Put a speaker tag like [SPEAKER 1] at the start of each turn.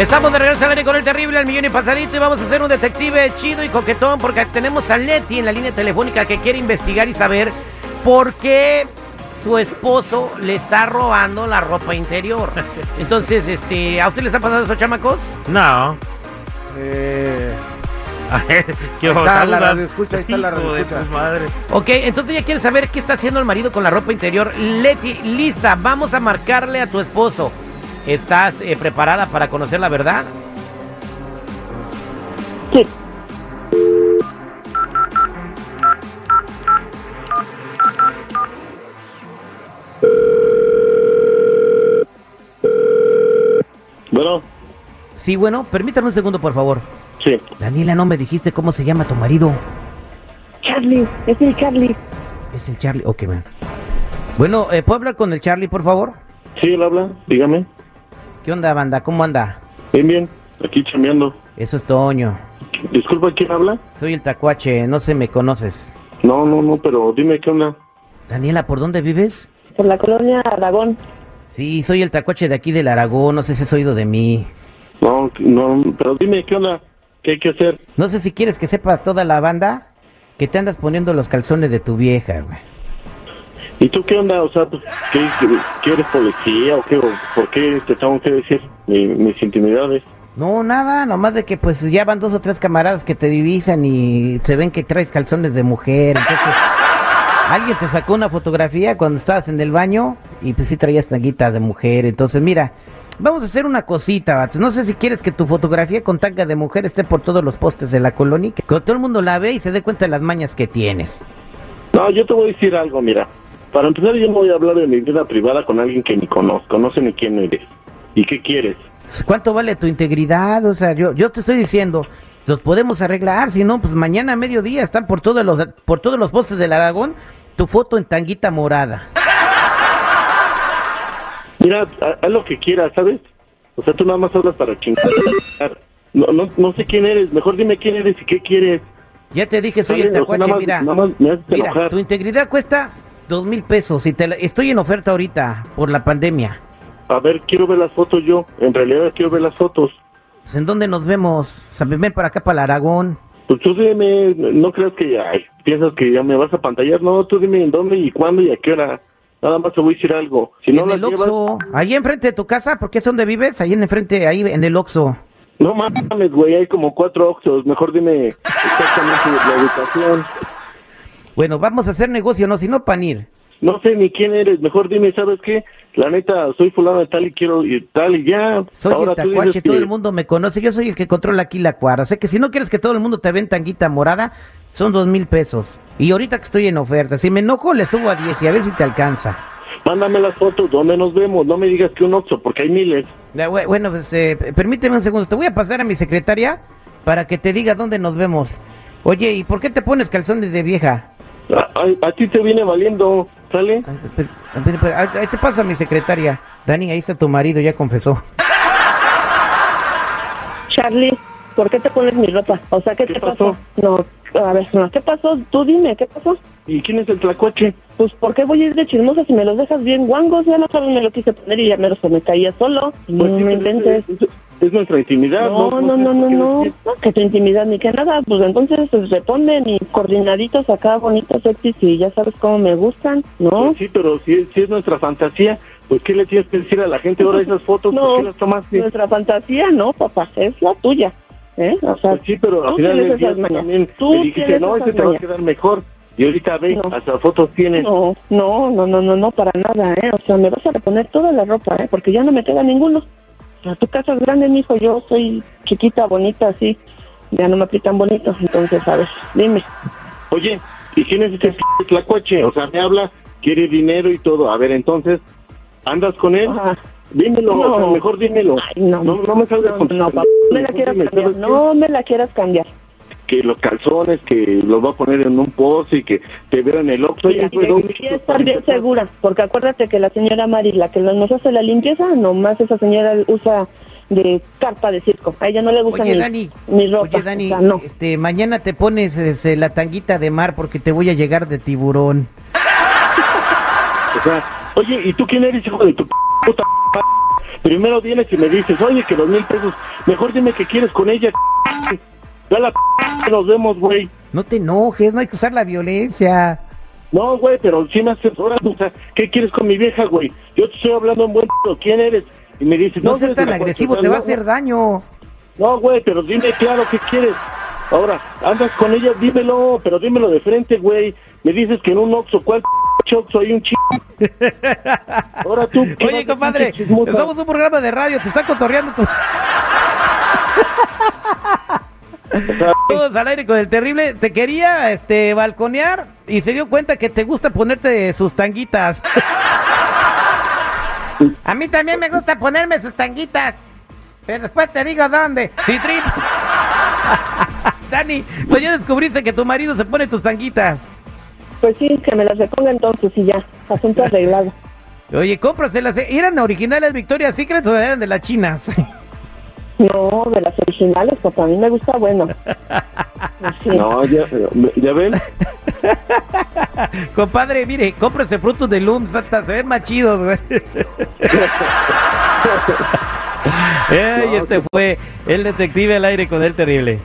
[SPEAKER 1] Estamos de regreso al aire con el terrible al millón y pasadito y vamos a hacer un detective chido y coquetón porque tenemos a Leti en la línea telefónica que quiere investigar y saber por qué su esposo le está robando la ropa interior. Entonces, este, ¿a usted les ha pasado eso, chamacos?
[SPEAKER 2] No.
[SPEAKER 3] Eh,
[SPEAKER 2] ¿Qué
[SPEAKER 3] Ahí está la radioescucha, ahí está la radioescucha.
[SPEAKER 2] tu madre.
[SPEAKER 1] Ok, entonces ya quiere saber qué está haciendo el marido con la ropa interior. Leti, lista, vamos a marcarle a tu esposo. ¿Estás eh, preparada para conocer la verdad?
[SPEAKER 4] Sí,
[SPEAKER 5] Bueno,
[SPEAKER 1] Sí, bueno, permítame un segundo, por favor.
[SPEAKER 5] sí.
[SPEAKER 1] Daniela, no me dijiste cómo se llama tu marido.
[SPEAKER 4] Charlie, es el Charlie.
[SPEAKER 1] Es el Charlie. Ok, man. Bueno, eh, ¿puedo hablar con el Charlie, por favor?
[SPEAKER 5] Sí, él habla, dígame.
[SPEAKER 1] ¿Qué onda, banda? ¿Cómo anda?
[SPEAKER 5] Bien, bien, aquí chameando.
[SPEAKER 1] Eso es Toño.
[SPEAKER 5] Disculpa, ¿quién habla?
[SPEAKER 1] Soy el Tacuache, no sé, me conoces.
[SPEAKER 5] No, no, no, pero dime qué onda.
[SPEAKER 1] Daniela, ¿por dónde vives?
[SPEAKER 4] Por la colonia Aragón.
[SPEAKER 1] Sí, soy el Tacuache de aquí del Aragón, no sé si has oído de mí.
[SPEAKER 5] No, no, pero dime qué onda. ¿Qué hay que hacer?
[SPEAKER 1] No sé si quieres que sepa toda la banda que te andas poniendo los calzones de tu vieja, güey.
[SPEAKER 5] ¿Y tú qué onda? O sea, pues, ¿qué, qué eres policía o qué? ¿O ¿Por qué te tengo que decir mi- mis intimidades?
[SPEAKER 1] No, nada, nomás de que pues ya van dos o tres camaradas que te divisan y se ven que traes calzones de mujer. Entonces, alguien te sacó una fotografía cuando estabas en el baño y pues sí traías tanguitas de mujer. Entonces, mira, vamos a hacer una cosita, vatos. No sé si quieres que tu fotografía con tanga de mujer esté por todos los postes de la colonia, que todo el mundo la ve y se dé cuenta de las mañas que tienes.
[SPEAKER 5] No, yo te voy a decir algo, mira. Para empezar, yo no voy a hablar de mi vida privada con alguien que ni conozco, no sé ni quién eres. ¿Y qué quieres?
[SPEAKER 1] ¿Cuánto vale tu integridad? O sea, yo, yo te estoy diciendo, los podemos arreglar, si no, pues mañana a mediodía están por todos los, por todos los postes del Aragón tu foto en tanguita morada.
[SPEAKER 5] Mira, ha- haz lo que quieras, ¿sabes? O sea, tú nada más hablas para chingar. No, no, no sé quién eres, mejor dime quién eres y qué quieres.
[SPEAKER 1] Ya te dije, soy el tacuache, mira.
[SPEAKER 5] nada más me haces
[SPEAKER 1] Mira,
[SPEAKER 5] enojar.
[SPEAKER 1] tu integridad cuesta dos mil pesos y te la- estoy en oferta ahorita por la pandemia.
[SPEAKER 5] A ver, quiero ver las fotos yo. En realidad quiero ver las fotos.
[SPEAKER 1] Pues, ¿En dónde nos vemos? O sea, ven para acá, para el Aragón.
[SPEAKER 5] Pues tú dime, no creas que ay, piensas que ya me vas a pantallar. No, tú dime en dónde y cuándo y a qué hora. Nada más te voy a decir algo. Si no
[SPEAKER 1] en el
[SPEAKER 5] llevas,
[SPEAKER 1] Oxxo. Ahí enfrente de tu casa, porque es donde vives, ahí en enfrente, ahí en el Oxxo.
[SPEAKER 5] no mames, güey, hay como cuatro oxos. Mejor dime exactamente la ubicación.
[SPEAKER 1] Bueno, vamos a hacer negocio, no, si no, panir.
[SPEAKER 5] No sé ni quién eres. Mejor dime, ¿sabes qué? La neta, soy fulano de tal y quiero y tal y ya.
[SPEAKER 1] Soy
[SPEAKER 5] Ahora
[SPEAKER 1] el tacuache,
[SPEAKER 5] que-
[SPEAKER 1] todo el mundo me conoce, yo soy el que controla aquí la cuadra. Sé que si no quieres que todo el mundo te vea en tanguita morada, son dos mil pesos. Y ahorita que estoy en oferta, si me enojo le subo a 10 y a ver si te alcanza.
[SPEAKER 5] Mándame las fotos, ¿dónde nos vemos? No me digas que un oxo, porque hay miles.
[SPEAKER 1] Ya, Bueno, pues eh, permíteme un segundo, te voy a pasar a mi secretaria para que te diga dónde nos vemos. Oye, ¿y por qué te pones calzones de vieja?
[SPEAKER 5] A, a- a ti te viene valiendo, ¿sale?
[SPEAKER 1] Ahí- te paso a mi secretaria. Dani, ahí está tu marido, ya confesó.
[SPEAKER 4] Charlie, ¿por qué te pones mi ropa? O sea, ¿qué,
[SPEAKER 5] ¿Qué
[SPEAKER 4] te
[SPEAKER 5] pasó?
[SPEAKER 4] pasó? No, a ver, no, ¿qué pasó? Tú dime, ¿qué pasó?
[SPEAKER 5] ¿Y quién es el tlacuache?
[SPEAKER 4] Pues, ¿por qué voy a ir de chismosa si me los dejas bien guangos? Ya la otra vez me lo quise poner y ya mero se me caía solo. No
[SPEAKER 5] Pues sí,
[SPEAKER 4] me inventes.
[SPEAKER 5] Es, es- es nuestra intimidad.
[SPEAKER 4] No, no, no,
[SPEAKER 5] por
[SPEAKER 4] no, no, no, que tu intimidad ni que nada, pues entonces pues, se ponen y coordinaditos acá, bonitos, sexys y ya sabes cómo me gustan, ¿no?
[SPEAKER 5] Pues sí, pero si es, si es nuestra fantasía, pues ¿qué le tienes que decir a la gente ahora esas fotos? ¿Por
[SPEAKER 4] No,
[SPEAKER 5] qué las tomaste?
[SPEAKER 4] nuestra fantasía no, papá, es la tuya, ¿eh? O sea,
[SPEAKER 5] Pues sí, pero al final del día también
[SPEAKER 4] Tú
[SPEAKER 5] me dijiste, no, ese te va a quedar mejor. Y ahorita ve,
[SPEAKER 4] No.
[SPEAKER 5] hasta fotos tienes.
[SPEAKER 4] No, no, no, no, no, no, para nada, ¿eh? O sea, me vas a reponer toda la ropa, ¿eh? Porque ya no me queda ninguno. O sea, tu casa es grande, mijo, yo soy chiquita, bonita, así. Ya no me aplican bonito, entonces, a ver, dime.
[SPEAKER 5] Oye, ¿y quién es ese p tlacuache? O sea, me habla, quiere dinero y todo. A ver, entonces, ¿andas con él?
[SPEAKER 4] Ajá.
[SPEAKER 5] Dímelo, o sea,
[SPEAKER 4] No.
[SPEAKER 5] mejor dímelo.
[SPEAKER 4] Ay, no,
[SPEAKER 5] no, no me salgas
[SPEAKER 4] no,
[SPEAKER 5] con
[SPEAKER 4] no, papá, no me la quieras cambiar, no me la quieras cambiar.
[SPEAKER 5] Que los calzones, que los va a poner en un post y que te veo en el Oxxo. Pero-
[SPEAKER 4] quiero estar bien segura, porque acuérdate que la señora Mari, la que nos hace la limpieza, nomás esa señora usa de carpa de circo. A ella no le gusta
[SPEAKER 1] Oye,
[SPEAKER 4] mi,
[SPEAKER 1] Dani,
[SPEAKER 4] mi ropa.
[SPEAKER 1] oye, Dani,
[SPEAKER 4] o sea, no.
[SPEAKER 1] este, mañana te pones este, la tanguita de mar porque te voy a llegar de tiburón.
[SPEAKER 5] O sea, oye, ¿y tú quién eres, hijo de tu p- puta? Primero vienes y me dices, oye, que dos mil pesos. Mejor dime qué quieres con ella. Ya la p nos vemos, güey.
[SPEAKER 1] No te enojes, no hay que usar la violencia.
[SPEAKER 5] No, güey, pero si me asesoras, o sea, ¿qué quieres con mi vieja, güey? Yo te estoy hablando en buen ¿quién eres? Y me dices,
[SPEAKER 1] No
[SPEAKER 5] no,
[SPEAKER 1] seas tan agresivo, te va a hacer daño.
[SPEAKER 5] No, güey, pero dime claro qué quieres. Ahora, andas con ella, dímelo, pero dímelo de frente, güey. Me dices que en un Oxxo, ¿cuál p- Oxxo hay un ch... Ahora tú, ¿qué
[SPEAKER 1] Oye, compadre, somos un programa de radio, te está cotorreando tu... Todos al aire con el terrible. Te quería este balconear y se dio cuenta que te gusta ponerte sus tanguitas. A mí también me gusta ponerme sus tanguitas. Pero después te digo dónde. Citrin. Dani, pues ya descubriste que tu marido se pone tus tanguitas.
[SPEAKER 4] Pues sí, que me las reponga entonces y ya, asunto arreglado.
[SPEAKER 1] Oye, cómpraselas. ¿eh? ¿Eran originales Victoria's Secret o eran de las chinas?
[SPEAKER 4] No, de las originales, porque a mí me gusta bueno. Sí.
[SPEAKER 5] no, ya, ya ven.
[SPEAKER 1] Compadre, mire, cómprese frutos de Lums, hasta se ven más chidos, güey. Ey, este fue el detective al aire con el terrible.